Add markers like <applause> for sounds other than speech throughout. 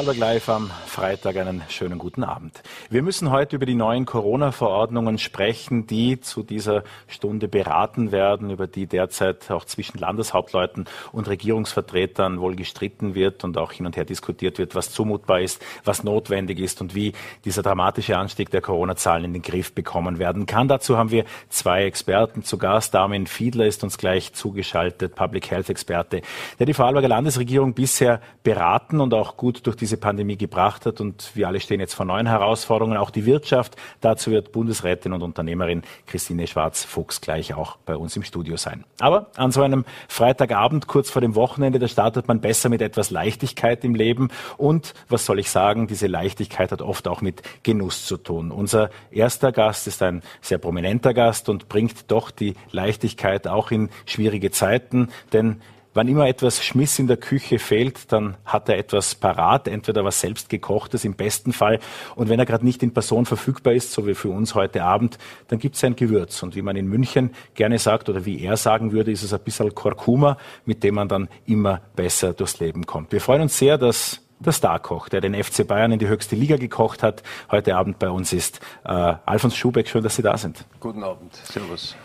Vorarlberg Live am Freitag einen schönen guten Abend. Wir müssen heute über die neuen Corona-Verordnungen sprechen, die zu dieser Stunde beraten werden, über die derzeit auch zwischen Landeshauptleuten und Regierungsvertretern wohl gestritten wird und auch hin und her diskutiert wird, was zumutbar ist, was notwendig ist und wie dieser dramatische Anstieg der Corona-Zahlen in den Griff bekommen werden kann. Dazu haben wir zwei Experten zu Gast. Armin Fiedler ist uns gleich zugeschaltet, Public Health Experte, der die Vorarlberger Landesregierung bisher beraten und auch gut durch diese Pandemie gebracht hat. Und wir alle stehen jetzt vor neuen Herausforderungen, auch die Wirtschaft. Dazu wird Bundesrätin und Unternehmerin Christine Schwarz-Fuchs gleich auch bei uns im Studio sein. Aber an so einem Freitagabend, kurz vor dem Wochenende, da startet man besser mit etwas Leichtigkeit im Leben. Und was soll ich sagen, diese Leichtigkeit hat oft auch mit Genuss zu tun. Unser erster Gast ist ein sehr prominenter Gast und bringt doch die Leichtigkeit auch in schwierige Zeiten, denn Wann immer etwas Schmiss in der Küche fehlt, dann hat er etwas parat, entweder was selbst gekochtes im besten Fall. Und wenn er gerade nicht in Person verfügbar ist, so wie für uns heute Abend, dann gibt es ein Gewürz. Und wie man in München gerne sagt oder wie er sagen würde, ist es ein bisschen Kurkuma, mit dem man dann immer besser durchs Leben kommt. Wir freuen uns sehr, dass der Starkoch, der den FC Bayern in die höchste Liga gekocht hat, heute Abend bei uns ist. Äh, Alfons Schubeck, schön, dass Sie da sind. Guten Abend, Servus.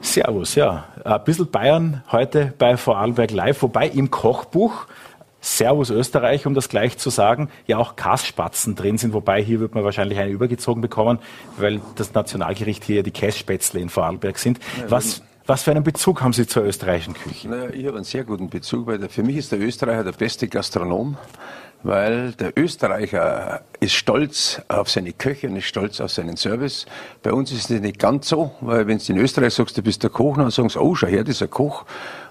Servus, ja. Ein bisschen Bayern heute bei Vorarlberg Live, wobei im Kochbuch Servus Österreich, um das gleich zu sagen, ja auch Kassspatzen drin sind, wobei hier wird man wahrscheinlich eine übergezogen bekommen, weil das Nationalgericht hier die Kässpätzle in Vorarlberg sind. Was, was für einen Bezug haben Sie zur österreichischen Küche? Naja, ich habe einen sehr guten Bezug, weil für mich ist der Österreicher der beste Gastronom weil der Österreicher ist stolz auf seine Köche und ist stolz auf seinen Service. Bei uns ist es nicht ganz so, weil wenn du in Österreich sagst, du bist der Koch, dann sagen sie, oh, schau her, ein Koch.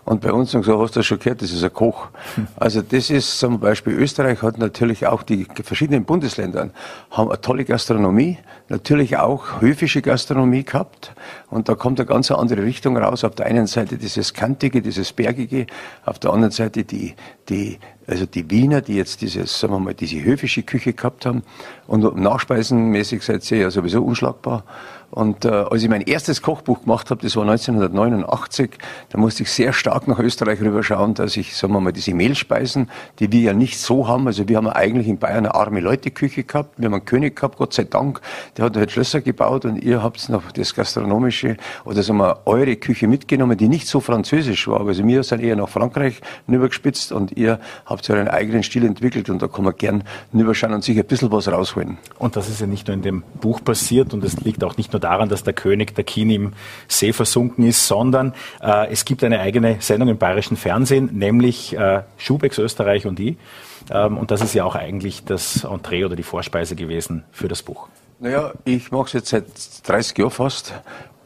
Und bei uns sie, oh, hast du das schon gehört, das ist ein Koch. Hm. Also das ist zum Beispiel, Österreich hat natürlich auch die verschiedenen Bundesländer haben eine tolle Gastronomie, natürlich auch höfische Gastronomie gehabt. Und da kommt eine ganz andere Richtung raus. Auf der einen Seite dieses Kantige, dieses Bergige, auf der anderen Seite die, die also die Wiener, die jetzt dieses, sagen wir mal, diese höfische Küche gehabt haben und nachspeisenmäßig seid ihr ja sowieso unschlagbar. Und äh, als ich mein erstes Kochbuch gemacht habe, das war 1989, da musste ich sehr stark nach Österreich rüberschauen, dass ich, sagen wir mal, diese Mehlspeisen, die wir ja nicht so haben, also wir haben eigentlich in Bayern eine arme Leute-Küche gehabt, wir haben einen König gehabt, Gott sei Dank, der hat halt Schlösser gebaut und ihr habt noch das gastronomische oder sagen wir eure Küche mitgenommen, die nicht so französisch war. Also wir sind eher nach Frankreich rübergespitzt und ihr habt euren eigenen Stil entwickelt und da kann man gern rüberschauen und sich ein bisschen was rausholen. Und das ist ja nicht nur in dem Buch passiert und es liegt auch nicht nur nur daran, dass der König der Kien im See versunken ist, sondern äh, es gibt eine eigene Sendung im bayerischen Fernsehen, nämlich äh, Schubecks Österreich und ich. Ähm, und das ist ja auch eigentlich das Entree oder die Vorspeise gewesen für das Buch. Naja, ich mache es jetzt seit 30 Jahren fast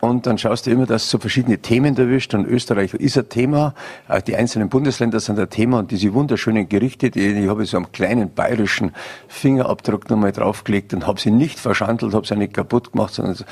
und dann schaust du immer, dass so verschiedene Themen erwischt. Und Österreich ist ein Thema. Die einzelnen Bundesländer sind ein Thema. Und diese wunderschönen Gerichte, die, die habe ich so am kleinen bayerischen Fingerabdruck nochmal draufgelegt und habe sie nicht verschandelt, habe sie nicht kaputt gemacht, sondern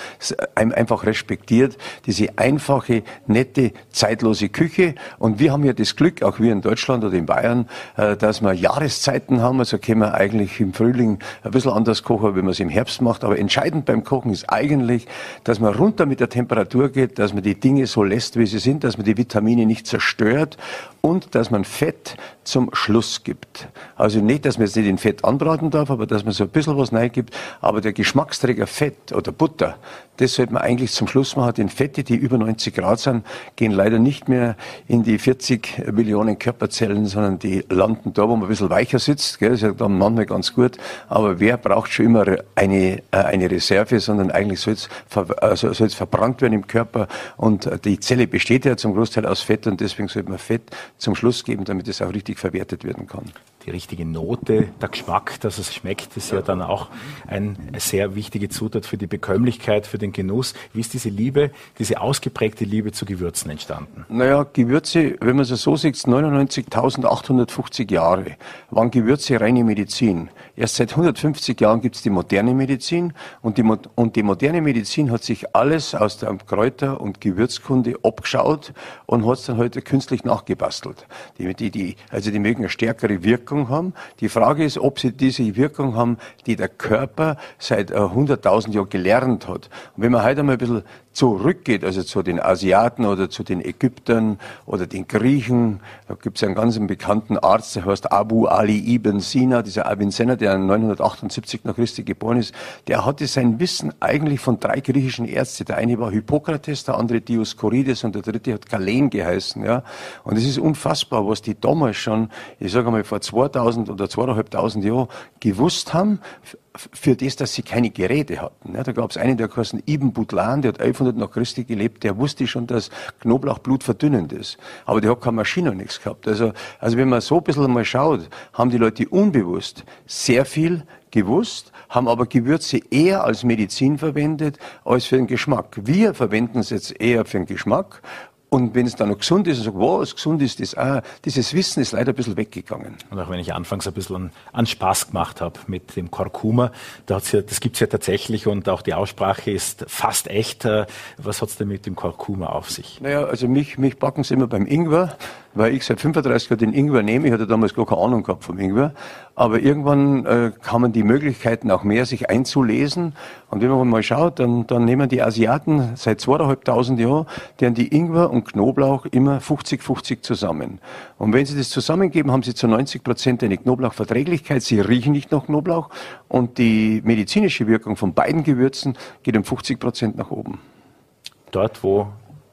einfach respektiert. Diese einfache, nette, zeitlose Küche. Und wir haben ja das Glück, auch wir in Deutschland oder in Bayern, äh, dass wir Jahreszeiten haben. Also können wir eigentlich im Frühling ein bisschen anders kochen, wenn man es im Herbst macht. Aber entscheidend beim Kochen ist eigentlich, dass man runter mit der Temperatur geht, dass man die Dinge so lässt, wie sie sind, dass man die Vitamine nicht zerstört und dass man Fett zum Schluss gibt. Also nicht, dass man jetzt nicht in Fett anbraten darf, aber dass man so ein bisschen was gibt. Aber der Geschmacksträger Fett oder Butter, das sollte man eigentlich zum Schluss machen. Denn Fette, die über 90 Grad sind, gehen leider nicht mehr in die 40 Millionen Körperzellen, sondern die landen da, wo man ein bisschen weicher sitzt. Gell? Das ist ja dann manchmal ganz gut. Aber wer braucht schon immer eine, äh, eine Reserve, sondern eigentlich soll es, also soll es verbrannt werden im Körper. Und die Zelle besteht ja zum Großteil aus Fett und deswegen sollte man Fett zum Schluss geben, damit es auch richtig verwertet werden kann. Die richtige Note, der Geschmack, dass es schmeckt, ist ja, dann auch eine sehr wichtige Zutat für die Bekömmlichkeit, für den Genuss. Wie ist diese Liebe, diese ausgeprägte Liebe zu Gewürzen entstanden? Naja, Gewürze, wenn man es so sieht, 99.850 Jahre waren Gewürze reine Medizin. Erst seit 150 Jahren gibt es die moderne Medizin und die, und die moderne Medizin hat sich alles aus der Kräuter- und Gewürzkunde abgeschaut und hat es dann heute künstlich nachgebastelt. Die, die, die, also die mögen eine stärkere Wirkung haben. Die Frage ist, ob sie diese Wirkung haben, die der Körper seit 100.000 äh, Jahren gelernt hat. Und wenn man heute einmal ein bisschen zurückgeht, also zu den Asiaten oder zu den Ägyptern oder den Griechen, da gibt es einen ganz bekannten Arzt, der heißt Abu Ali ibn Sina, dieser Avicenna, der 978 nach Christi geboren ist, der hatte sein Wissen eigentlich von drei griechischen Ärzten. Der eine war Hippokrates, der andere Dioskurides und der dritte hat Galen geheißen. Ja. Und es ist unfassbar, was die damals schon, ich sage mal vor 2000 oder 2500 Jahren gewusst haben, für das, dass sie keine Geräte hatten. Ja, da gab es einen, der heißt Ibn Butlan, der hat 1100 nach Christi gelebt, der wusste schon, dass Knoblauch Blut verdünnend ist. Aber der hat keine Maschine und nichts gehabt. Also, also wenn man so ein bisschen mal schaut, haben die Leute unbewusst sehr viel gewusst, haben aber Gewürze eher als Medizin verwendet als für den Geschmack. Wir verwenden es jetzt eher für den Geschmack und wenn es dann noch gesund ist und sagt, wow, es gesund ist, das auch, dieses Wissen ist leider ein bisschen weggegangen. Und auch wenn ich anfangs ein bisschen an, an Spaß gemacht habe mit dem Kurkuma, da hat's ja, das gibt's ja tatsächlich und auch die Aussprache ist fast echt. Äh, was hat's denn mit dem Kurkuma auf sich? Naja, also mich, mich backen sie immer beim Ingwer weil ich seit 35 Jahren den Ingwer nehme. Ich hatte damals gar keine Ahnung gehabt vom Ingwer. Aber irgendwann äh, kamen die Möglichkeiten auch mehr, sich einzulesen. Und wenn man mal schaut, dann, dann nehmen die Asiaten seit zweieinhalbtausend Jahren, deren die Ingwer und Knoblauch immer 50-50 zusammen. Und wenn sie das zusammengeben, haben sie zu 90 Prozent eine Knoblauchverträglichkeit. Sie riechen nicht nach Knoblauch. Und die medizinische Wirkung von beiden Gewürzen geht um 50 Prozent nach oben. Dort, wo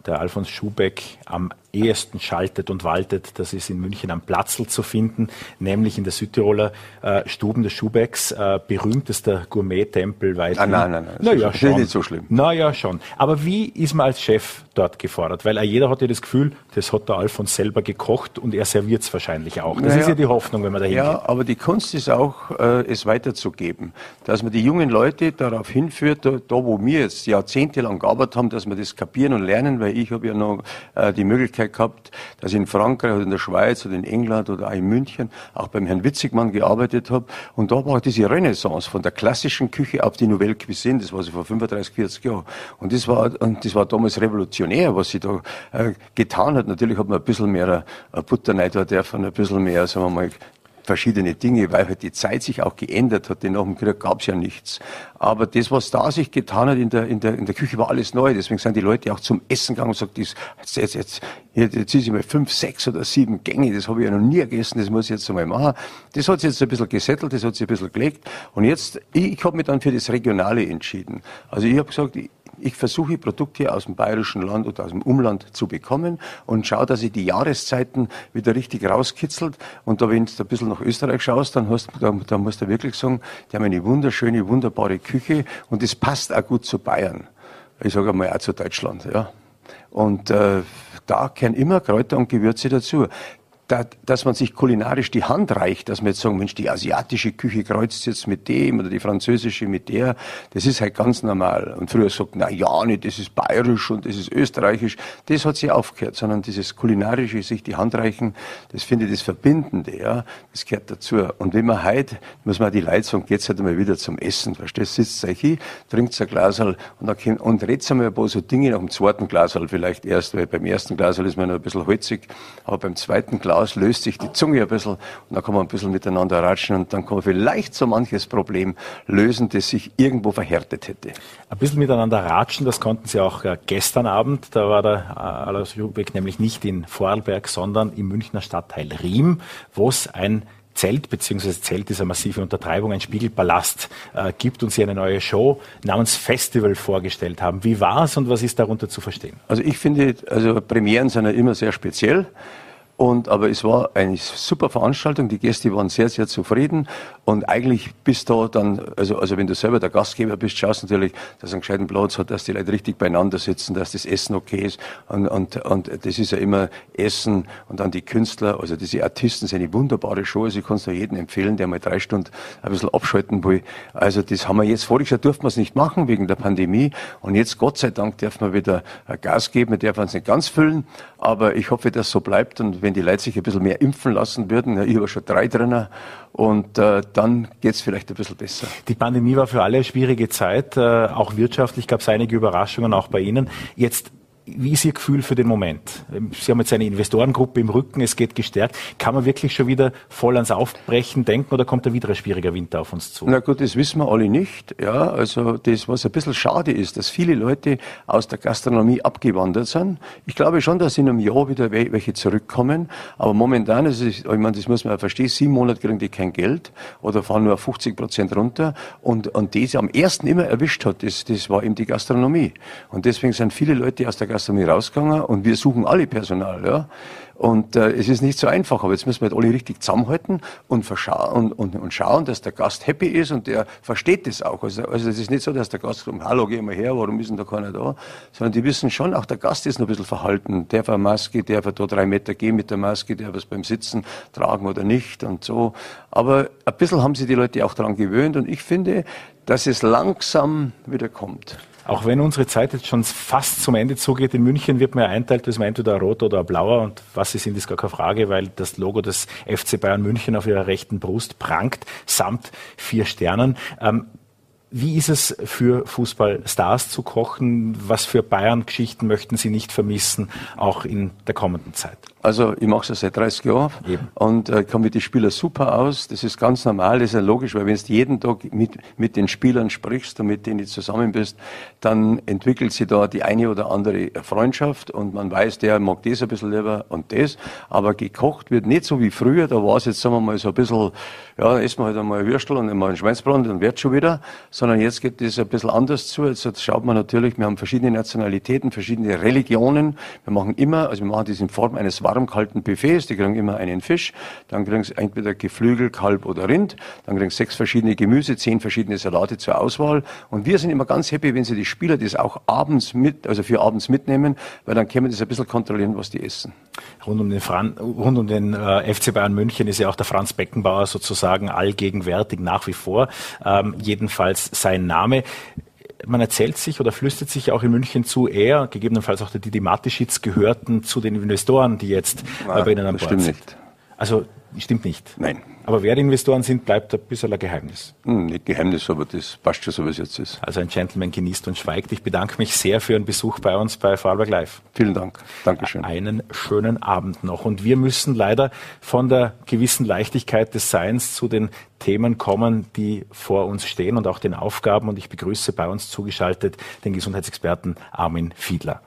der Alfons Schubeck am ehesten schaltet und waltet, das ist in München am Platzl zu finden, nämlich in der Südtiroler äh, Stuben des Schubecks, äh, berühmtester Gourmet-Tempel weit. Ah, nein, nein, nein. Naja, schon. Ist nicht so schlimm. Naja, schon. Aber wie ist man als Chef dort gefordert? Weil jeder hat ja das Gefühl, das hat der Alfons selber gekocht und er serviert es wahrscheinlich auch. Das naja, ist ja die Hoffnung, wenn man dahin Ja, geht. aber die Kunst ist auch, äh, es weiterzugeben. Dass man die jungen Leute darauf hinführt, da, da wo wir jetzt jahrzehntelang gearbeitet haben, dass wir das kapieren und lernen, weil ich habe ja noch äh, die Möglichkeit Möglichkeit gehabt, dass ich in Frankreich oder in der Schweiz oder in England oder auch in München auch beim Herrn Witzigmann gearbeitet habe. Und da war diese Renaissance von der klassischen Küche auf die Nouvelle Cuisine, das war so vor 35, 40 Jahren. Und das war, und das war damals revolutionär, was sie da äh, getan hat. Natürlich hat man ein bisschen mehr äh, Butter rein dürfen, ein bisschen mehr, sagen wir mal, verschiedene Dinge, weil halt die Zeit sich auch geändert hat, denn nach dem Krieg gab es ja nichts. Aber das, was da sich getan hat in der, in der, in der Küche, war alles neu. Deswegen sind die Leute auch zum Essen gegangen und sagt, jetzt, jetzt, jetzt, jetzt ist ich mal fünf, sechs oder sieben Gänge, das habe ich ja noch nie gegessen, das muss ich jetzt einmal machen. Das hat sich jetzt ein bisschen gesettelt, das hat sich ein bisschen gelegt. Und jetzt, ich, ich habe mich dann für das Regionale entschieden. Also ich habe gesagt, ich, ich versuche Produkte aus dem bayerischen Land oder aus dem Umland zu bekommen und schaue, dass ich die Jahreszeiten wieder richtig rauskitzelt. Und da, wenn du ein bisschen nach Österreich schaust, dann, hast, da, da musst du wirklich sagen, die haben eine wunderschöne, wunderbare Küche und das passt auch gut zu Bayern. Ich sage einmal auch zu Deutschland. Ja. Und äh, da kehren immer Kräuter und Gewürze dazu da, dass man sich kulinarisch die Hand reicht, dass man jetzt sagen, Mensch, die asiatische Küche kreuzt jetzt mit dem oder die französische mit der, das ist halt ganz normal. Und früher sagt, na ja, nicht, das ist bayerisch und das ist österreichisch. Das hat sich aufgehört, sondern dieses kulinarische, sich die Hand reichen, das finde ich das Verbindende, ja, das gehört dazu. Und wenn man heute, muss man die sagen, geht's halt mal wieder zum Essen, verstehst, sitzt euch hin, trinkt ein Glasal und, dann, und redet einmal ein paar so Dinge nach dem zweiten Glasal vielleicht erst, weil beim ersten Glasal ist man noch ein bisschen holzig, aber beim zweiten Glas aus, löst sich die Zunge ein bisschen und dann kann man ein bisschen miteinander ratschen und dann kann man vielleicht so manches Problem lösen, das sich irgendwo verhärtet hätte. Ein bisschen miteinander ratschen, das konnten Sie auch äh, gestern Abend. Da war der äh, Alois Jubeck nämlich nicht in Vorarlberg, sondern im Münchner Stadtteil Riem, wo es ein Zelt, beziehungsweise Zelt ist eine massive Untertreibung, ein Spiegelpalast äh, gibt und Sie eine neue Show namens Festival vorgestellt haben. Wie war es und was ist darunter zu verstehen? Also ich finde, also Premieren sind ja immer sehr speziell. Und, aber es war eine super Veranstaltung. Die Gäste waren sehr, sehr zufrieden. Und eigentlich bist du dann, also, also wenn du selber der Gastgeber bist, schaust natürlich, dass ein gescheiten Platz hat, dass die Leute richtig beieinander sitzen, dass das Essen okay ist. Und, und, und das ist ja immer Essen und dann die Künstler, also diese Artisten sind eine wunderbare Show. Also ich kann es nur jedem empfehlen, der mal drei Stunden ein bisschen abschalten will. Also das haben wir jetzt, voriges Jahr durften wir es nicht machen wegen der Pandemie. Und jetzt, Gott sei Dank, dürfen wir wieder Gas geben. Wir dürfen uns nicht ganz füllen. Aber ich hoffe, dass so bleibt. Und wenn die Leute sich ein bisschen mehr impfen lassen würden, ich habe schon drei drinnen, und äh, dann geht's vielleicht ein bisschen besser. Die Pandemie war für alle eine schwierige Zeit. Äh, auch wirtschaftlich gab es einige Überraschungen, auch bei Ihnen. Jetzt wie ist Ihr Gefühl für den Moment? Sie haben jetzt eine Investorengruppe im Rücken, es geht gestärkt. Kann man wirklich schon wieder voll ans Aufbrechen denken oder kommt da wieder ein schwieriger Winter auf uns zu? Na gut, das wissen wir alle nicht. Ja, also das, was ein bisschen schade ist, dass viele Leute aus der Gastronomie abgewandert sind. Ich glaube schon, dass in einem Jahr wieder welche zurückkommen. Aber momentan ist es, ich meine, das muss man ja verstehen, sieben Monate kriegen die kein Geld oder fahren nur 50 Prozent runter. Und, und das am ersten immer erwischt hat, das, das war eben die Gastronomie. Und deswegen sind viele Leute aus der Gastronomie rausgegangen und wir suchen alle Personal. Ja. Und äh, es ist nicht so einfach, aber jetzt müssen wir halt alle richtig zusammenhalten und, und, und, und schauen, dass der Gast happy ist und der versteht das auch. Also, also es ist nicht so, dass der Gast sagt, hallo, geh mal her, warum ist denn da keiner da? Sondern die wissen schon, auch der Gast ist noch ein bisschen verhalten. Der eine Maske, der er da drei Meter gehen mit der Maske, der was beim Sitzen tragen oder nicht und so. Aber ein bisschen haben sich die Leute auch daran gewöhnt und ich finde, dass es langsam wieder kommt. Auch wenn unsere Zeit jetzt schon fast zum Ende zugeht, in München wird man ja einteilt, dass man entweder ein rot oder blauer und was sie sind, ist gar keine Frage, weil das Logo des FC Bayern München auf ihrer rechten Brust prangt, samt vier Sternen. Ähm, wie ist es für Fußballstars zu kochen? Was für Bayern-Geschichten möchten Sie nicht vermissen, auch in der kommenden Zeit? Also ich mache es seit 30 Jahren Eben. und äh, komme mit den Spielern super aus. Das ist ganz normal, das ist ja logisch, weil wenn du jeden Tag mit, mit den Spielern sprichst und mit denen du zusammen bist, dann entwickelt sich da die eine oder andere Freundschaft und man weiß, der mag das ein bisschen lieber und das. Aber gekocht wird nicht so wie früher, da war es jetzt, sagen wir mal, so ein bisschen, ja, essen wir halt einmal ein Würstel und einmal ein Schweinsbraten, dann wird schon wieder. Sondern jetzt geht es ein bisschen anders zu. Jetzt schaut man natürlich, wir haben verschiedene Nationalitäten, verschiedene Religionen. Wir machen immer, also wir machen das in Form eines warmen warm-kalten Buffets. Die kriegen immer einen Fisch. Dann kriegen sie entweder Geflügel, Kalb oder Rind. Dann kriegen sie sechs verschiedene Gemüse, zehn verschiedene Salate zur Auswahl. Und wir sind immer ganz happy, wenn sie die Spieler das auch abends mit, also für abends mitnehmen, weil dann können wir das ein bisschen kontrollieren, was die essen. Rund um den, Fran rund um den äh, FC Bayern München ist ja auch der Franz Beckenbauer sozusagen allgegenwärtig nach wie vor. Ähm, jedenfalls sein Name man erzählt sich oder flüstert sich auch in München zu, er, gegebenenfalls auch der Didi Matischitz, gehörten zu den Investoren, die jetzt Nein, bei Ihnen an Bord sind. Stimmt nicht. Also stimmt nicht. Nein. Aber wer die Investoren sind, bleibt ein bisschen ein Geheimnis. Hm, nicht Geheimnis, aber das passt schon so, wie es jetzt ist. Also ein Gentleman genießt und schweigt. Ich bedanke mich sehr für Ihren Besuch bei uns bei Vorarlberg Live. Vielen Dank. Dankeschön. Einen schönen Abend noch. Und wir müssen leider von der gewissen Leichtigkeit des Seins zu den Themen kommen, die vor uns stehen und auch den Aufgaben. Und ich begrüße bei uns zugeschaltet den Gesundheitsexperten Armin Fiedler.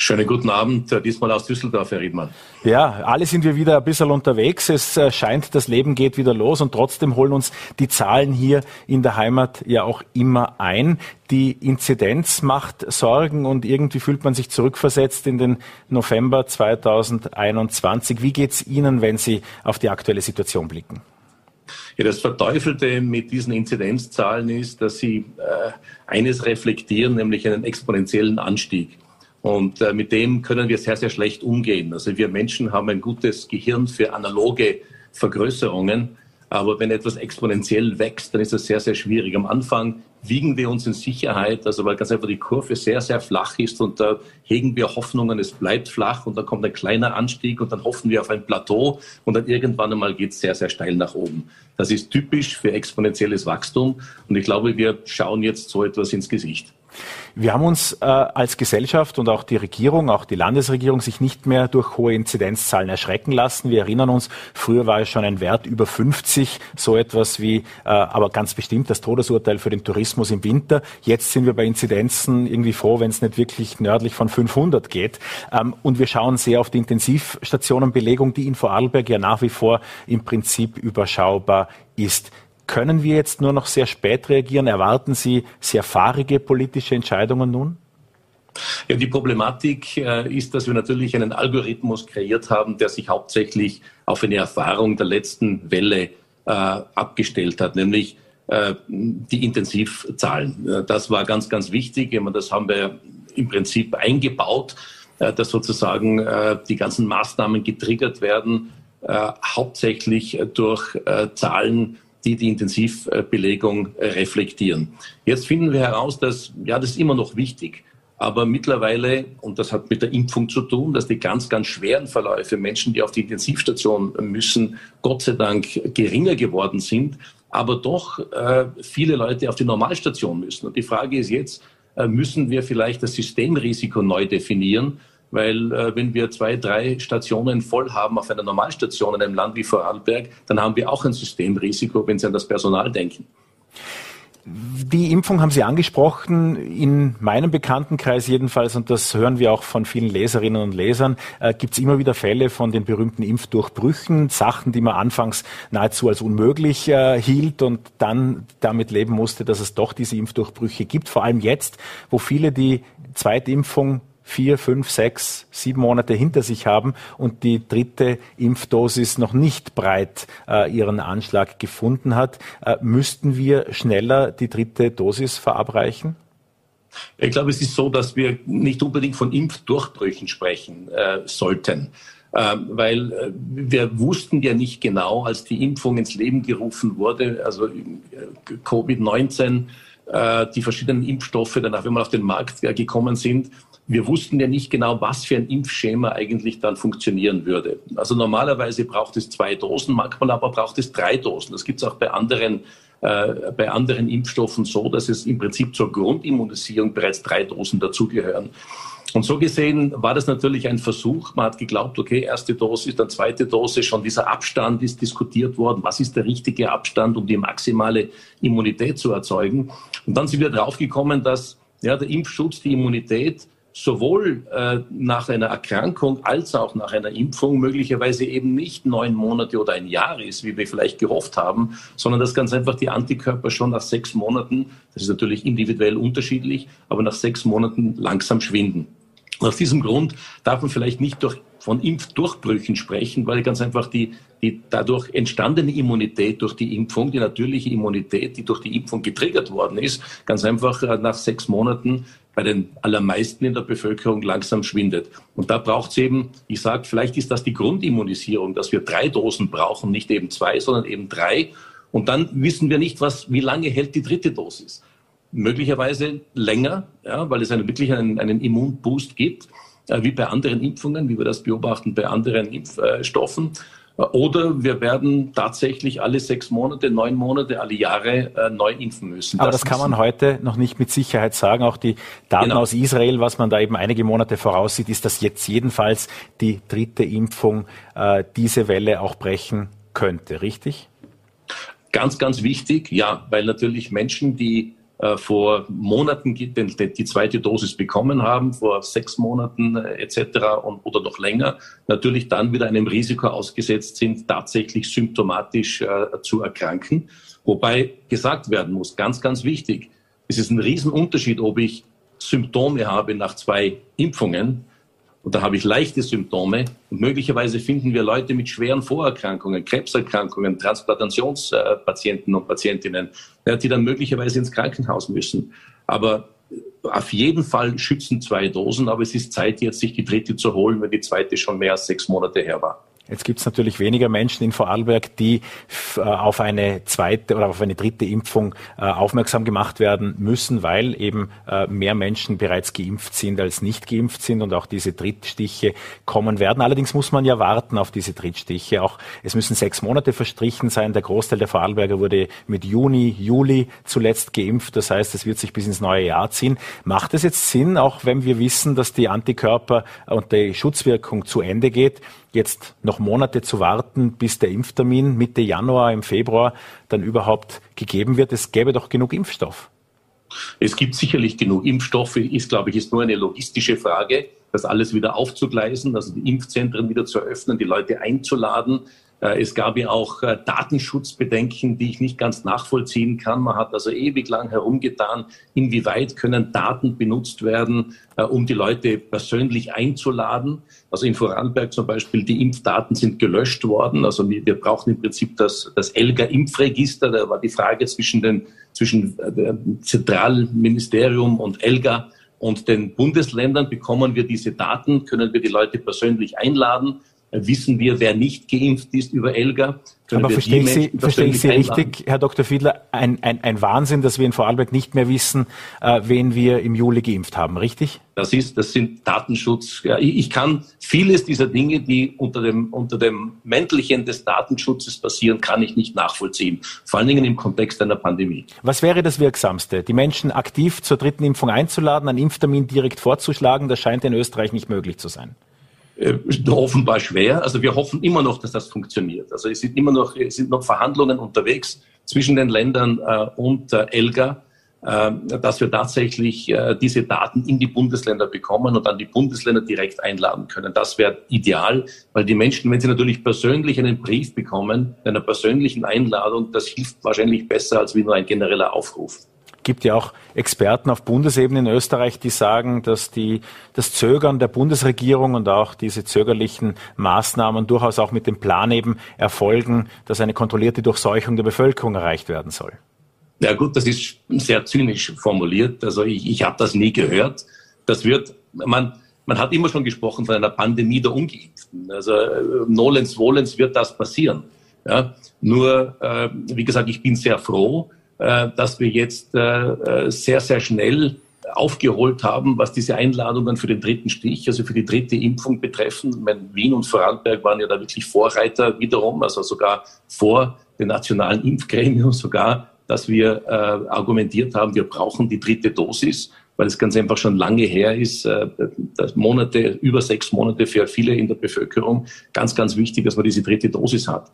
Schönen guten Abend, äh, diesmal aus Düsseldorf, Herr Riedmann. Ja, alle sind wir wieder ein bisschen unterwegs. Es äh, scheint, das Leben geht wieder los und trotzdem holen uns die Zahlen hier in der Heimat ja auch immer ein. Die Inzidenz macht Sorgen und irgendwie fühlt man sich zurückversetzt in den November 2021. Wie geht's Ihnen, wenn Sie auf die aktuelle Situation blicken? Ja, das Verteufelte mit diesen Inzidenzzahlen ist, dass sie äh, eines reflektieren, nämlich einen exponentiellen Anstieg. Und äh, mit dem können wir sehr, sehr schlecht umgehen. Also wir Menschen haben ein gutes Gehirn für analoge Vergrößerungen. Aber wenn etwas exponentiell wächst, dann ist das sehr, sehr schwierig. Am Anfang wiegen wir uns in Sicherheit, also weil ganz einfach die Kurve sehr, sehr flach ist und da hegen wir Hoffnungen, es bleibt flach und dann kommt ein kleiner Anstieg und dann hoffen wir auf ein Plateau und dann irgendwann einmal geht es sehr, sehr steil nach oben. Das ist typisch für exponentielles Wachstum und ich glaube, wir schauen jetzt so etwas ins Gesicht. Wir haben uns äh, als Gesellschaft und auch die Regierung, auch die Landesregierung, sich nicht mehr durch hohe Inzidenzzahlen erschrecken lassen. Wir erinnern uns, früher war es schon ein Wert über 50, so etwas wie, äh, aber ganz bestimmt das Todesurteil für den Tourismus im Winter. Jetzt sind wir bei Inzidenzen irgendwie froh, wenn es nicht wirklich nördlich von 500 geht. Ähm, und wir schauen sehr auf die Intensivstationenbelegung, die in Vorarlberg ja nach wie vor im Prinzip überschaubar ist. Können wir jetzt nur noch sehr spät reagieren? Erwarten Sie sehr fahrige politische Entscheidungen nun? Ja, die Problematik äh, ist, dass wir natürlich einen Algorithmus kreiert haben, der sich hauptsächlich auf eine Erfahrung der letzten Welle äh, abgestellt hat, nämlich äh, die Intensivzahlen. Das war ganz, ganz wichtig. Das haben wir im Prinzip eingebaut, dass sozusagen die ganzen Maßnahmen getriggert werden, hauptsächlich durch Zahlen, die die Intensivbelegung reflektieren. Jetzt finden wir heraus, dass, ja, das ist immer noch wichtig. Aber mittlerweile, und das hat mit der Impfung zu tun, dass die ganz, ganz schweren Verläufe, Menschen, die auf die Intensivstation müssen, Gott sei Dank geringer geworden sind, aber doch äh, viele Leute auf die Normalstation müssen. Und die Frage ist jetzt, müssen wir vielleicht das Systemrisiko neu definieren. Weil äh, wenn wir zwei, drei Stationen voll haben auf einer Normalstation in einem Land wie Vorarlberg, dann haben wir auch ein Systemrisiko, wenn Sie an das Personal denken. Die Impfung haben Sie angesprochen, in meinem Bekanntenkreis jedenfalls, und das hören wir auch von vielen Leserinnen und Lesern, äh, gibt es immer wieder Fälle von den berühmten Impfdurchbrüchen, Sachen, die man anfangs nahezu als unmöglich äh, hielt und dann damit leben musste, dass es doch diese Impfdurchbrüche gibt. Vor allem jetzt, wo viele die Zweitimpfung vier, fünf, sechs, sieben Monate hinter sich haben und die dritte Impfdosis noch nicht breit äh, ihren Anschlag gefunden hat, äh, müssten wir schneller die dritte Dosis verabreichen? Ich glaube, es ist so, dass wir nicht unbedingt von Impfdurchbrüchen sprechen äh, sollten. Ähm, weil äh, wir wussten ja nicht genau, als die Impfung ins Leben gerufen wurde, also äh, Covid-19, äh, die verschiedenen Impfstoffe danach, wenn wir auf den Markt gekommen sind, wir wussten ja nicht genau, was für ein Impfschema eigentlich dann funktionieren würde. Also normalerweise braucht es zwei Dosen, manchmal aber braucht es drei Dosen. Das gibt es auch bei anderen, äh, bei anderen Impfstoffen so, dass es im Prinzip zur Grundimmunisierung bereits drei Dosen dazugehören. Und so gesehen war das natürlich ein Versuch. Man hat geglaubt, okay, erste Dosis, dann zweite Dose, schon dieser Abstand ist diskutiert worden. Was ist der richtige Abstand, um die maximale Immunität zu erzeugen? Und dann sind wir draufgekommen, dass ja, der Impfschutz, die Immunität sowohl äh, nach einer Erkrankung als auch nach einer Impfung möglicherweise eben nicht neun Monate oder ein Jahr ist, wie wir vielleicht gehofft haben, sondern dass ganz einfach die Antikörper schon nach sechs Monaten, das ist natürlich individuell unterschiedlich, aber nach sechs Monaten langsam schwinden. Aus diesem Grund darf man vielleicht nicht durch, von Impfdurchbrüchen sprechen, weil ganz einfach die, die dadurch entstandene Immunität durch die Impfung, die natürliche Immunität, die durch die Impfung getriggert worden ist, ganz einfach äh, nach sechs Monaten bei den allermeisten in der Bevölkerung langsam schwindet. Und da braucht es eben, ich sage, vielleicht ist das die Grundimmunisierung, dass wir drei Dosen brauchen, nicht eben zwei, sondern eben drei. Und dann wissen wir nicht, was, wie lange hält die dritte Dosis. Möglicherweise länger, ja, weil es einen, wirklich einen, einen Immunboost gibt, äh, wie bei anderen Impfungen, wie wir das beobachten bei anderen Impfstoffen. Oder wir werden tatsächlich alle sechs Monate, neun Monate, alle Jahre äh, neu impfen müssen. Aber das, das kann man heute noch nicht mit Sicherheit sagen. Auch die Daten genau. aus Israel, was man da eben einige Monate voraussieht, ist, dass jetzt jedenfalls die dritte Impfung äh, diese Welle auch brechen könnte. Richtig? Ganz, ganz wichtig, ja, weil natürlich Menschen, die äh, vor Monaten die, die, zweite Dosis bekommen haben, vor sechs Monaten äh, etc. Und, oder noch länger, natürlich dann wieder einem Risiko ausgesetzt sind, tatsächlich symptomatisch äh, zu erkranken. Wobei gesagt werden muss, ganz, ganz wichtig, es ist ein Riesenunterschied, ob ich Symptome habe nach zwei Impfungen und da habe ich leichte Symptome. Und möglicherweise finden wir Leute mit schweren Vorerkrankungen, Krebserkrankungen, Transplantationspatienten und Patientinnen, die dann möglicherweise ins Krankenhaus müssen. Aber auf jeden Fall schützen zwei Dosen, aber es ist Zeit, jetzt sich die dritte zu holen, wenn die zweite schon mehr als sechs Monate her war. Jetzt gibt es natürlich weniger Menschen in Vorarlberg, die äh, auf eine zweite oder auf eine dritte Impfung äh, aufmerksam gemacht werden müssen, weil eben äh, mehr Menschen bereits geimpft sind als nicht geimpft sind und auch diese Drittstiche kommen werden. Allerdings muss man ja warten auf diese Drittstiche. Auch es müssen sechs Monate verstrichen sein. Der Großteil der Vorarlberger wurde mit Juni, Juli zuletzt geimpft. Das heißt, es wird sich bis ins neue Jahr ziehen. Macht es jetzt Sinn, auch wenn wir wissen, dass die Antikörper und die Schutzwirkung zu Ende geht, jetzt noch Monate zu warten, bis der Impftermin Mitte Januar, im Februar dann überhaupt gegeben wird. Es gäbe doch genug Impfstoff. Es gibt sicherlich genug Impfstoffe, ist, glaube ich, ist nur eine logistische Frage, das alles wieder aufzugleisen, also die Impfzentren wieder zu eröffnen, die Leute einzuladen, es gab ja auch äh, Datenschutzbedenken, die ich nicht ganz nachvollziehen kann. Man hat also ewig lang herumgetan, inwieweit können Daten benutzt werden, äh, um die Leute persönlich einzuladen. Also in Vorarlberg zum Beispiel, die Impfdaten sind gelöscht worden. Also wir brauchen im Prinzip das, das ELGA-Impfregister. Da war die Frage zwischen den zwischen Zentralministerium und ELGA und den Bundesländern. Bekommen wir diese Daten? Können wir die Leute persönlich einladen? Wissen wir, wer nicht geimpft ist über Elga. Aber verstehe ich Sie, verstehe ich Sie richtig, Herr Dr. Fiedler, ein, ein, ein Wahnsinn, dass wir in Vorarlberg nicht mehr wissen, äh, wen wir im Juli geimpft haben, richtig? Das ist, das sind Datenschutz. Ja, ich, ich kann vieles dieser Dinge, die unter dem, unter dem Mäntelchen des Datenschutzes passieren, kann ich nicht nachvollziehen. Vor allen Dingen im Kontext einer Pandemie. Was wäre das Wirksamste? Die Menschen aktiv zur dritten Impfung einzuladen, einen Impftermin direkt vorzuschlagen? Das scheint in Österreich nicht möglich zu sein äh, offenbar schwer. Also wir hoffen immer noch, dass das funktioniert. Also es sind immer noch, es sind noch Verhandlungen unterwegs zwischen den Ländern äh, und äh, ELGA, äh, dass wir tatsächlich äh, diese Daten in die Bundesländer bekommen und dann die Bundesländer direkt einladen können. Das wäre ideal, weil die Menschen, wenn sie natürlich persönlich einen Brief bekommen, einer persönlichen Einladung, das hilft wahrscheinlich besser als wie nur ein genereller Aufruf gibt ja auch Experten auf Bundesebene in Österreich, die sagen, dass die, das Zögern der Bundesregierung und auch diese zögerlichen Maßnahmen durchaus auch mit dem Plan eben erfolgen, dass eine kontrollierte Durchseuchung der Bevölkerung erreicht werden soll. Ja gut, das ist sehr zynisch formuliert. Also ich, ich habe das nie gehört. Das wird, man, man hat immer schon gesprochen von einer Pandemie der Ungeimpften. Also äh, nolens volens wird das passieren. Ja, nur, äh, wie gesagt, ich bin sehr froh, dass wir jetzt äh, äh, sehr, sehr schnell aufgeholt haben, was diese Einladungen für den dritten Stich, also für die dritte Impfung betreffen. Ich meine, Wien und Vorarlberg waren ja da wirklich Vorreiter wiederum, also sogar vor den nationalen Impfgremien, sogar, dass wir äh, argumentiert haben, wir brauchen die dritte Dosis, weil es ganz einfach schon lange her ist, äh, Monate, über sechs Monate für viele in der Bevölkerung ganz, ganz wichtig, dass man diese dritte Dosis hat.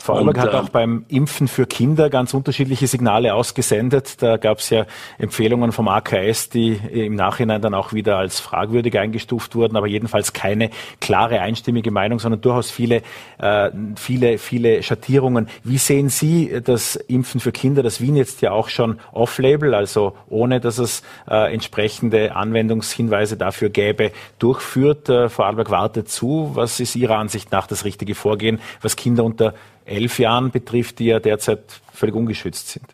Vorarlberg hat äh, auch beim Impfen für Kinder ganz unterschiedliche Signale ausgesendet. Da gab es ja Empfehlungen vom AKS, die im Nachhinein dann auch wieder als fragwürdig eingestuft wurden, aber jedenfalls keine klare einstimmige Meinung, sondern durchaus viele, äh, viele, viele Schattierungen. Wie sehen Sie das Impfen für Kinder, das Wien jetzt ja auch schon off-label, also ohne dass es äh, entsprechende Anwendungshinweise dafür gäbe, durchführt? Äh, Vorarlberg wartet zu. Was ist Ihrer Ansicht nach das richtige Vorgehen, was Kinder unter elf Jahren betrifft, die ja derzeit völlig ungeschützt sind.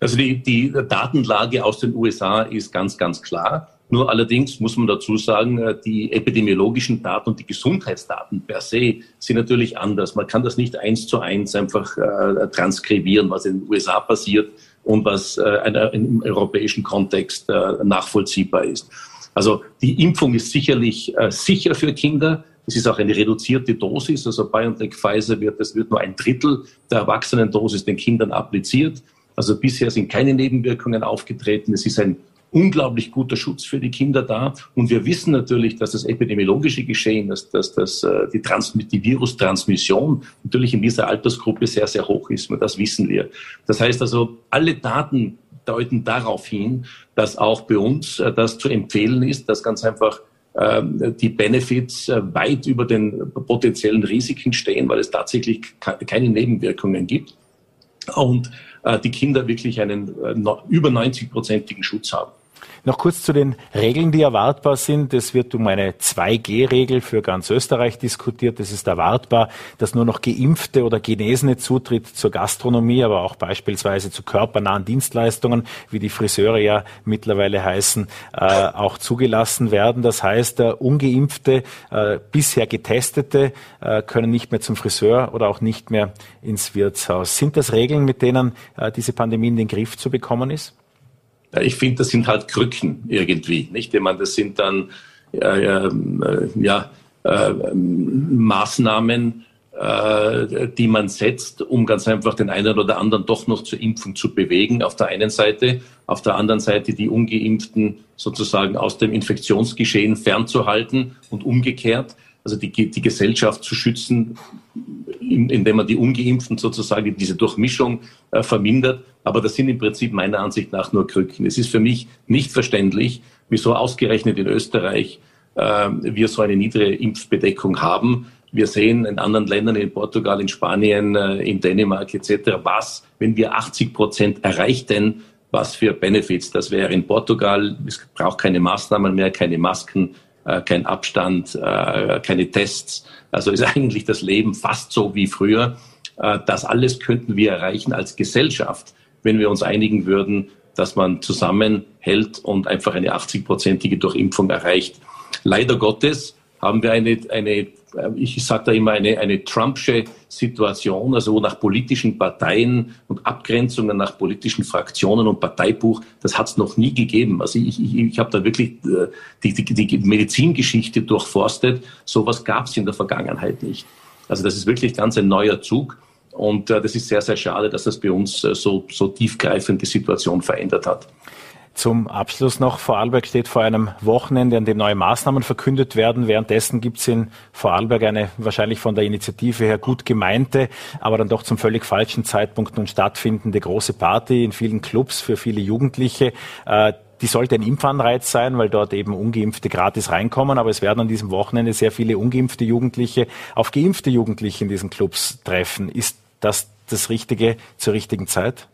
Also die, die Datenlage aus den USA ist ganz, ganz klar. Nur allerdings muss man dazu sagen, äh, die epidemiologischen Daten und die Gesundheitsdaten per se sind natürlich anders. Man kann das nicht eins zu eins einfach äh, transkribieren, was in den USA passiert und was äh, im europäischen Kontext nachvollziehbar ist. Also die Impfung ist sicherlich sicher für Kinder. Es ist auch eine reduzierte Dosis, also BioNTech Pfizer wird, es wird nur ein Drittel der Erwachsenendosis den Kindern appliziert. Also bisher sind keine Nebenwirkungen aufgetreten. Es ist ein unglaublich guter Schutz für die Kinder da. Und wir wissen natürlich, dass das epidemiologische Geschehen, dass, dass, dass äh, die, Trans die Virustransmission natürlich in dieser Altersgruppe sehr, sehr hoch ist. Das wissen wir. Das heißt also, alle Daten deuten darauf hin, dass auch bei uns äh, das zu empfehlen ist, dass ganz einfach die Benefits äh, weit über den potenziellen Risiken stehen, weil es tatsächlich keine Nebenwirkungen gibt und äh, die Kinder wirklich einen äh, über 90-prozentigen Schutz haben. Noch kurz zu den Regeln, die erwartbar sind. Es wird um eine 2G-Regel für ganz Österreich diskutiert. Es ist erwartbar, dass nur noch Geimpfte oder Genesene Zutritt zur Gastronomie, aber auch beispielsweise zu körpernahen Dienstleistungen, wie die Friseure ja mittlerweile heißen, äh, auch zugelassen werden. Das heißt, äh, ungeimpfte, äh, bisher getestete äh, können nicht mehr zum Friseur oder auch nicht mehr ins Wirtshaus. Sind das Regeln, mit denen äh, diese Pandemie in den Griff zu bekommen ist? Ich finde, das sind halt Krücken irgendwie, nicht? Ich meine, das sind dann äh, ja, äh, Maßnahmen, äh, die man setzt, um ganz einfach den einen oder anderen doch noch zur Impfung zu bewegen. Auf der einen Seite, auf der anderen Seite die Ungeimpften sozusagen aus dem Infektionsgeschehen fernzuhalten und umgekehrt also die, die Gesellschaft zu schützen, indem man die Ungeimpften sozusagen diese Durchmischung äh, vermindert. Aber das sind im Prinzip meiner Ansicht nach nur Krücken. Es ist für mich nicht verständlich, wieso ausgerechnet in Österreich äh, wir so eine niedrige Impfbedeckung haben. Wir sehen in anderen Ländern, in Portugal, in Spanien, äh, in Dänemark etc., was, wenn wir 80 Prozent erreichten, was für Benefits das wäre. In Portugal, es braucht keine Maßnahmen mehr, keine Masken, kein Abstand, äh, keine Tests. Also ist <laughs> eigentlich das Leben fast so wie früher. Äh, das alles könnten wir erreichen als Gesellschaft, wenn wir uns einigen würden, dass man zusammenhält und einfach eine 80-prozentige Durchimpfung erreicht. Leider Gottes haben wir eine, eine ich sage da immer eine, eine Trumpsche Situation, also nach politischen Parteien und Abgrenzungen nach politischen Fraktionen und Parteibuch, das hat es noch nie gegeben. Also ich, ich, ich habe da wirklich äh, die, die, die Medizingeschichte durchforstet. Sowas gab es in der Vergangenheit nicht. Also das ist wirklich ganz ein neuer Zug. Und äh, das ist sehr, sehr schade, dass das bei uns äh, so, so tiefgreifend die Situation verändert hat. Zum Abschluss noch, Vorarlberg steht vor einem Wochenende, an dem neue Maßnahmen verkündet werden. Währenddessen gibt es in Vorarlberg eine wahrscheinlich von der Initiative her gut gemeinte, aber dann doch zum völlig falschen Zeitpunkt nun stattfindende große Party in vielen Clubs für viele Jugendliche. Äh, die sollte ein Impfanreiz sein, weil dort eben Ungeimpfte gratis reinkommen. Aber es werden an diesem Wochenende sehr viele ungeimpfte Jugendliche auf geimpfte Jugendliche in diesen Clubs treffen. Ist das das Richtige zur richtigen Zeit?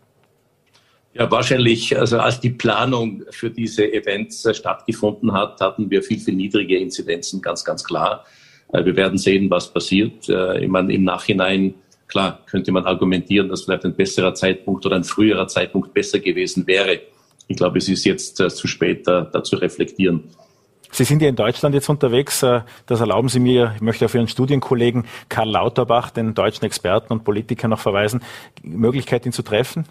Ja, wahrscheinlich, also als die Planung für diese Events äh, stattgefunden hat, hatten wir viel, viel niedrige Inzidenzen, ganz, ganz klar. Äh, wir werden sehen, was passiert. Äh, ich meine, im Nachhinein, klar, könnte man argumentieren, dass vielleicht ein besserer Zeitpunkt oder ein früherer Zeitpunkt besser gewesen wäre. Ich glaube, es ist jetzt zu spät, da, da zu reflektieren. Sie sind ja in Deutschland jetzt unterwegs. Das erlauben Sie mir. Ich möchte auf Ihren Studienkollegen Karl Lauterbach, den deutschen Experten und Politiker, noch verweisen. Möglichkeit, ihn zu treffen?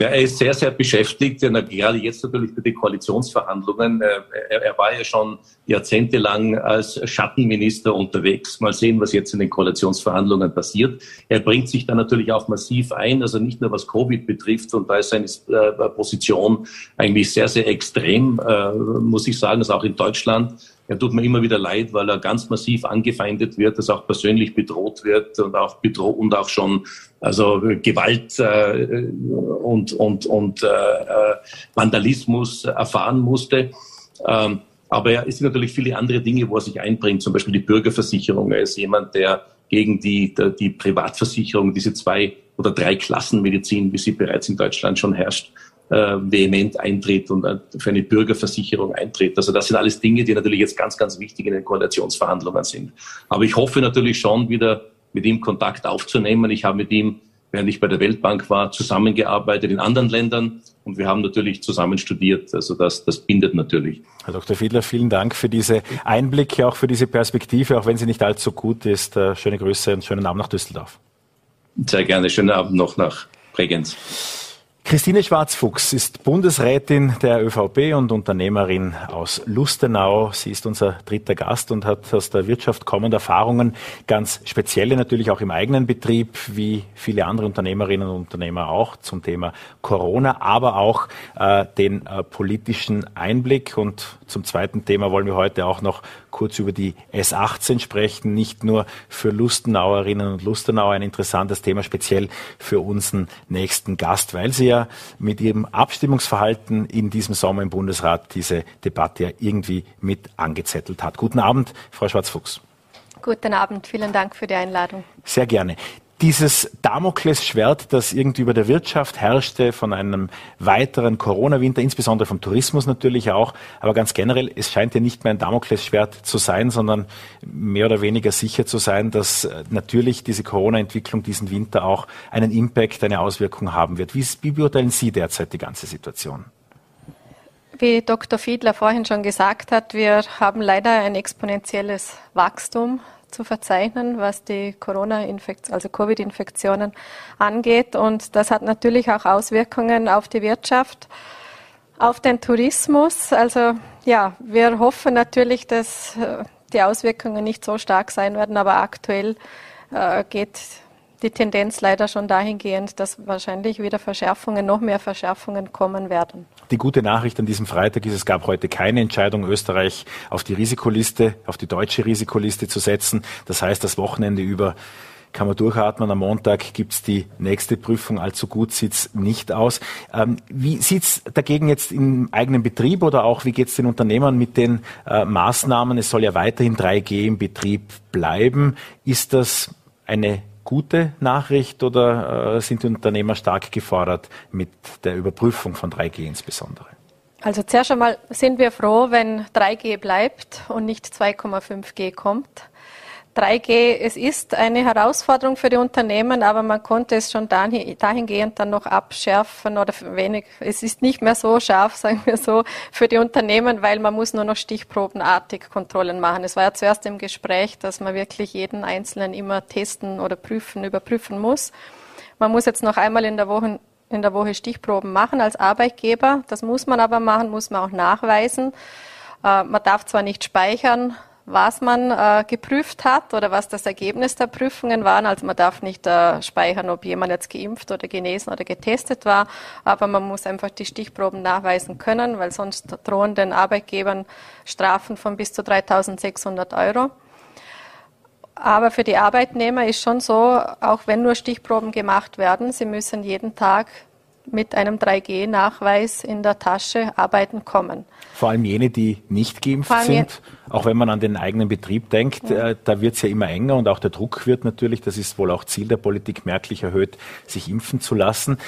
Ja, er ist sehr, sehr beschäftigt, gerade jetzt natürlich für die Koalitionsverhandlungen. Äh, er, war ja schon jahrzehntelang als Schattenminister unterwegs. Mal sehen, was jetzt in den Koalitionsverhandlungen passiert. Er bringt sich da natürlich auch massiv ein, also nicht nur was Covid betrifft. Und da ist seine äh, Position eigentlich sehr, sehr extrem, äh, muss ich sagen, also auch in Deutschland er tut mir immer wieder leid, weil er ganz massiv angefeindet wird, dass auch persönlich bedroht wird und auch bedroht und auch schon also Gewalt äh, und und und äh, äh, Vandalismus erfahren musste. Ähm, aber er ist natürlich viele andere Dinge, wo er sich einbringt, zum Beispiel die Bürgerversicherung. Er ist jemand, der gegen die, die Privatversicherung, diese zwei oder drei Klassenmedizin, wie sie bereits in Deutschland schon herrscht, vehement eintritt und äh, für eine Bürgerversicherung eintritt. Also das sind alles Dinge, die natürlich jetzt ganz, ganz wichtig in den Koalitionsverhandlungen sind. Aber ich hoffe natürlich schon wieder mit ihm Kontakt aufzunehmen. Ich habe mit ihm, während ich bei der Weltbank war, zusammengearbeitet in anderen Ländern und wir haben natürlich zusammen studiert. Also das, das bindet natürlich. Herr Dr. Fiedler, vielen Dank für diese Einblicke, auch für diese Perspektive, auch wenn sie nicht allzu gut ist. Äh, schöne Grüße und schönen Abend nach Düsseldorf. Sehr gerne. Schönen Abend noch nach Bregenz. Christine Schwarzfuchs ist Bundesrätin der ÖVP und Unternehmerin aus Lustenau. Sie ist unser dritter Gast und hat aus der Wirtschaft kommende Erfahrungen, ganz spezielle natürlich auch im eigenen Betrieb, wie viele andere Unternehmerinnen und Unternehmer auch zum Thema Corona, aber auch äh, den äh, politischen Einblick. Und zum zweiten Thema wollen wir heute auch noch kurz über die S18 sprechen. Nicht nur für Lustenauerinnen und Lustenauer ein interessantes Thema, speziell für unseren nächsten Gast, weil sie ja mit ihrem Abstimmungsverhalten in diesem Sommer im Bundesrat diese Debatte ja irgendwie mit angezettelt hat. Guten Abend, Frau Schwarzfuchs. Guten Abend, vielen Dank für die Einladung. Sehr gerne dieses Damoklesschwert, das irgendwie über der Wirtschaft herrschte, von einem weiteren Corona-Winter, insbesondere vom Tourismus natürlich auch, aber ganz generell, es scheint ja nicht mehr ein Damoklesschwert zu sein, sondern mehr oder weniger sicher zu sein, dass äh, natürlich diese Corona-Entwicklung diesen Winter auch einen Impact, eine Auswirkung haben wird. Wie, wie beurteilen Sie derzeit die ganze Situation? Wie Dr. Fiedler vorhin schon gesagt hat, wir haben leider ein exponentielles Wachstum zu verzeichnen, was die Corona-Infektion, also Covid-Infektionen angeht. Und das hat natürlich auch Auswirkungen auf die Wirtschaft, auf den Tourismus. Also ja, wir hoffen natürlich, dass äh, die Auswirkungen nicht so stark sein werden, aber aktuell äh, geht die Tendenz leider schon dahingehend, dass wahrscheinlich wieder Verschärfungen, noch mehr Verschärfungen kommen werden. Die gute Nachricht an diesem Freitag ist, es gab heute keine Entscheidung, Österreich auf die Risikoliste, auf die deutsche Risikoliste zu setzen. Das heißt, das Wochenende über kann man durchatmen. Am Montag gibt's die nächste Prüfung. Allzu gut sieht's nicht aus. Ähm, wie sieht's dagegen jetzt im eigenen Betrieb oder auch wie geht's den Unternehmern mit den äh, Maßnahmen? Es soll ja weiterhin 3G im Betrieb bleiben. Ist das eine gute Nachricht oder äh, sind die Unternehmer stark gefordert mit der Überprüfung von 3G insbesondere? Also zuerst einmal sind wir froh, wenn 3G bleibt und nicht 2,5G kommt. 3G, es ist eine Herausforderung für die Unternehmen, aber man konnte es schon dahingehend dann noch abschärfen oder wenig. Es ist nicht mehr so scharf, <laughs> sagen wir so, für die Unternehmen, weil man muss nur noch stichprobenartig Kontrollen machen. Es war ja zuerst im Gespräch, dass man wirklich jeden Einzelnen immer testen oder prüfen, überprüfen muss. Man muss jetzt noch einmal in der Woche in der Woche Stichproben machen als Arbeitgeber. Das muss man aber machen, muss man auch nachweisen. Äh, man darf zwar nicht speichern, was man äh, geprüft hat oder was das Ergebnis der Prüfungen waren. Also man darf nicht äh, speichern, ob jemand jetzt geimpft oder genesen oder getestet war, aber man muss einfach die Stichproben nachweisen können, weil sonst drohen den Arbeitgebern Strafen von bis zu 3.600 Euro. Aber für die Arbeitnehmer ist schon so, auch wenn nur Stichproben gemacht werden, sie müssen jeden Tag mit einem 3G-Nachweis in der Tasche arbeiten kommen. Vor allem jene, die nicht geimpft sind, auch wenn man an den eigenen Betrieb denkt, ja. äh, da wird es ja immer enger und auch der Druck wird natürlich, das ist wohl auch Ziel der Politik, merklich erhöht, sich impfen zu lassen.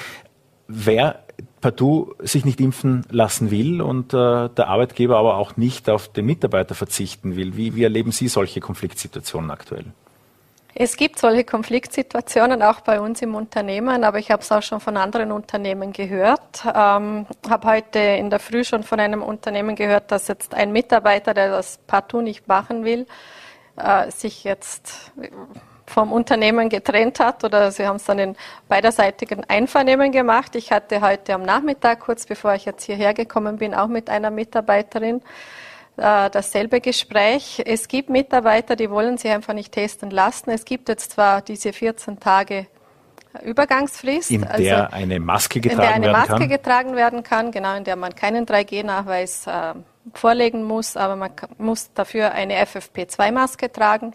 Wer partout sich nicht impfen lassen will und äh, der Arbeitgeber aber auch nicht auf den Mitarbeiter verzichten will, wie, wie erleben Sie solche Konfliktsituationen aktuell? Es gibt solche Konfliktsituationen auch bei uns im Unternehmen, aber ich habe es auch schon von anderen Unternehmen gehört. Ähm, habe heute in der Früh schon von einem Unternehmen gehört, dass jetzt ein Mitarbeiter, der das partout nicht machen will, äh, sich jetzt vom Unternehmen getrennt hat oder sie haben es dann in beiderseitigen Einvernehmen gemacht. Ich hatte heute am Nachmittag, kurz bevor ich jetzt hierher gekommen bin, auch mit einer Mitarbeiterin äh, dasselbe Gespräch. Es gibt Mitarbeiter, die wollen sich einfach nicht testen lassen. Es gibt jetzt zwar diese 14 Tage Übergangsfrist. In also der eine Maske getragen werden kann. In der eine Maske getragen werden kann, genau, in der man keinen 3G-Nachweis äh, vorlegen muss, aber man muss dafür eine FFP2-Maske tragen.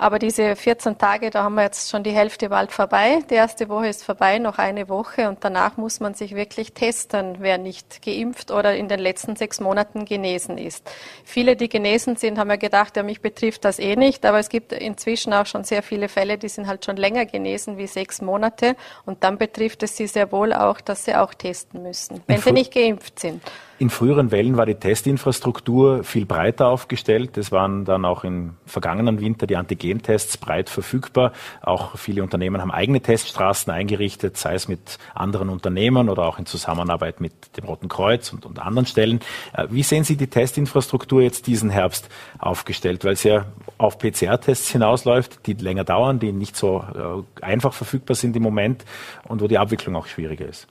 Aber diese 14 Tage, da haben wir jetzt schon die Hälfte bald vorbei. Die erste Woche ist vorbei, noch eine Woche und danach muss man sich wirklich testen, wer nicht geimpft oder in den letzten sechs Monaten genesen ist. Viele, die genesen sind, haben ja gedacht, ja, mich betrifft das eh nicht, aber es gibt inzwischen auch schon sehr viele Fälle, die sind halt schon länger genesen wie sechs Monate und dann betrifft es sie sehr wohl auch, dass sie auch testen müssen, wenn sie nicht geimpft sind. In früheren Wellen war die Testinfrastruktur viel breiter aufgestellt. Es waren dann auch im vergangenen Winter die Antigentests breit verfügbar. Auch viele Unternehmen haben eigene Teststraßen eingerichtet, sei es mit anderen Unternehmen oder auch in Zusammenarbeit mit dem Roten Kreuz und, und anderen Stellen. Äh, wie sehen Sie die Testinfrastruktur jetzt diesen Herbst aufgestellt? Weil es ja auf PCR-Tests hinausläuft, die länger dauern, die nicht so äh, einfach verfügbar sind im Moment und wo die Abwicklung auch schwieriger ist.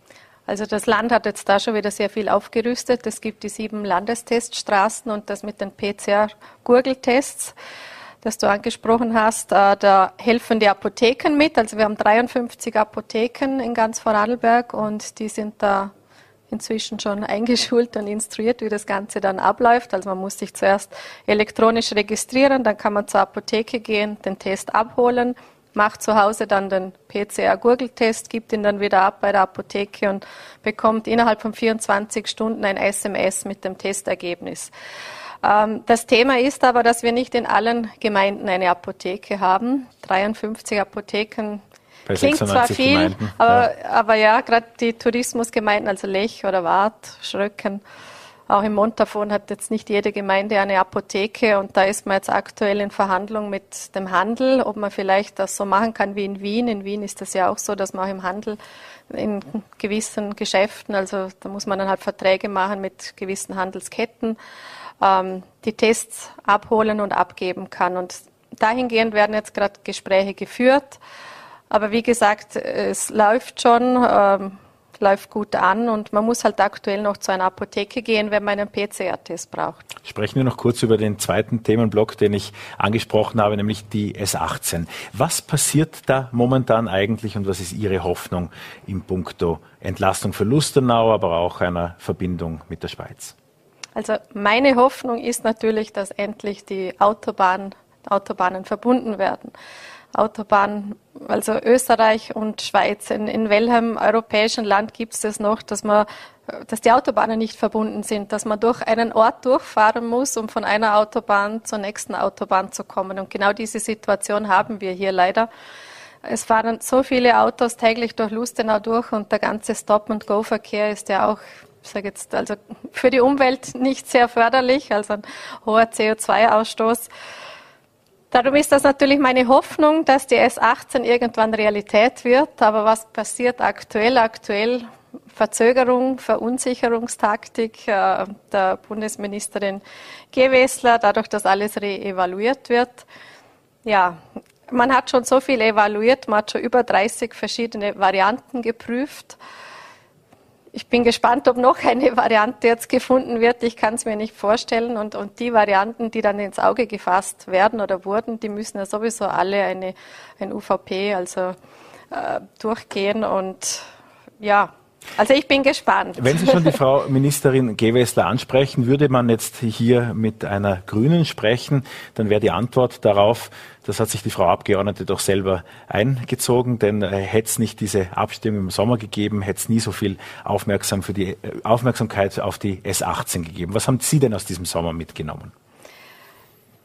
Also das Land hat jetzt da schon wieder sehr viel aufgerüstet. Es gibt die sieben Landesteststraßen und das mit den PCR-Gurgeltests, das du angesprochen hast. Äh, da helfen die Apotheken mit. Also wir haben 53 Apotheken in ganz Vorarlberg und die sind da inzwischen schon <laughs> eingeschult und instruiert, wie das Ganze dann abläuft. Also man muss sich zuerst elektronisch registrieren, dann kann man zur Apotheke gehen, den Test abholen macht zu Hause dann den PCR-Gurgeltest, gibt ihn dann wieder ab bei der Apotheke und bekommt innerhalb von 24 Stunden ein SMS mit dem Testergebnis. Ähm, das Thema ist aber, dass wir nicht in allen Gemeinden eine Apotheke haben. 53 Apotheken bei klingt zwar viel, Gemeinden, aber ja, ja gerade die Tourismusgemeinden, also Lech oder Waadt, Schröcken, auch im Montafon hat jetzt nicht jede Gemeinde eine Apotheke und da ist man jetzt aktuell in Verhandlung mit dem Handel, ob man vielleicht das so machen kann wie in Wien. In Wien ist das ja auch so, dass man auch im Handel in gewissen Geschäften, also da muss man dann halt Verträge machen mit gewissen Handelsketten, ähm, die Tests abholen und abgeben kann. Und dahingehend werden jetzt gerade Gespräche geführt. Aber wie gesagt, es läuft schon. Ähm, läuft gut an und man muss halt aktuell noch zu einer Apotheke gehen, wenn man einen PCR-Test braucht. Sprechen wir noch kurz über den zweiten Themenblock, den ich angesprochen habe, nämlich die S18. Was passiert da momentan eigentlich und was ist Ihre Hoffnung im Punkto Entlastung für Lustenau, aber auch einer Verbindung mit der Schweiz? Also meine Hoffnung ist natürlich, dass endlich die Autobahn, Autobahnen verbunden werden. Autobahn, also Österreich und Schweiz. In, in welchem europäischen Land gibt es das noch, dass man dass die Autobahnen nicht verbunden sind, dass man durch einen Ort durchfahren muss, um von einer Autobahn zur nächsten Autobahn zu kommen. Und genau diese Situation haben wir hier leider. Es fahren so viele Autos täglich durch Lustenau durch und der ganze Stop-and-Go-Verkehr ist ja auch, ich sage jetzt, also für die Umwelt nicht sehr förderlich, also ein hoher CO2-Ausstoß. Darum ist das natürlich meine Hoffnung, dass die S18 irgendwann Realität wird. Aber was passiert aktuell? Aktuell Verzögerung, Verunsicherungstaktik äh, der Bundesministerin Gewessler, dadurch, dass alles reevaluiert wird. Ja, man hat schon so viel evaluiert, man hat schon über 30 verschiedene Varianten geprüft. Ich bin gespannt, ob noch eine Variante jetzt gefunden wird. Ich kann es mir nicht vorstellen. Und, und die Varianten, die dann ins Auge gefasst werden oder wurden, die müssen ja sowieso alle eine, ein UVP, also äh, durchgehen. Und ja, also ich bin gespannt. Wenn Sie schon die Frau Ministerin Gewessler ansprechen, würde man jetzt hier mit einer Grünen sprechen, dann wäre die Antwort darauf, das hat sich die Frau Abgeordnete doch selber eingezogen, denn äh, hätte es nicht diese Abstimmung im Sommer gegeben, hätte es nie so viel Aufmerksam die, äh, Aufmerksamkeit auf die S18 gegeben. Was haben Sie denn aus diesem Sommer mitgenommen?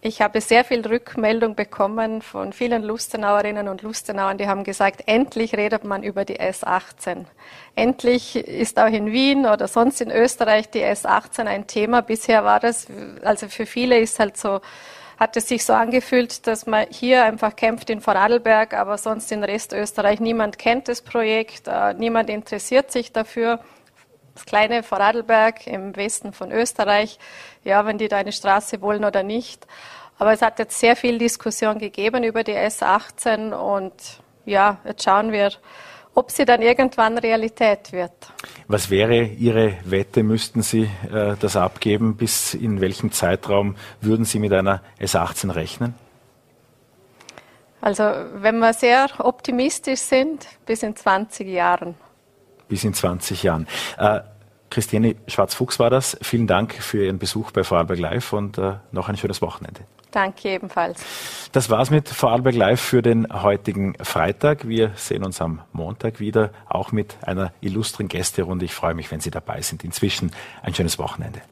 Ich habe sehr viel Rückmeldung bekommen von vielen Lustenauerinnen und Lustenauern, die haben gesagt, endlich redet man über die S18. Endlich ist auch in Wien oder sonst in Österreich die S18 ein Thema. Bisher war das, also für viele ist halt so, hat es sich so angefühlt, dass man hier einfach kämpft in Vorarlberg, aber sonst in Rest Österreich niemand kennt das Projekt, äh, niemand interessiert sich dafür das kleine Vorarlberg im Westen von Österreich, ja, wenn die da eine Straße wollen oder nicht. Aber es hat jetzt sehr viel Diskussion gegeben über die S18 und ja, jetzt schauen wir, ob sie dann irgendwann Realität wird. Was wäre Ihre Wette? Müssten Sie äh, das abgeben? Bis in welchem Zeitraum würden Sie mit einer S18 rechnen? Also, wenn wir sehr optimistisch sind, bis in 20 Jahren bis in 20 Jahren. Äh, Christiane Schwarz-Fuchs war das. Vielen Dank für Ihren Besuch bei Vorarlberg Live und äh, noch ein schönes Wochenende. Danke ebenfalls. Das war's mit Vorarlberg Live für den heutigen Freitag. Wir sehen uns am Montag wieder, auch mit einer illustren Gästerunde. Ich freue mich, wenn Sie dabei sind. Inzwischen ein schönes Wochenende.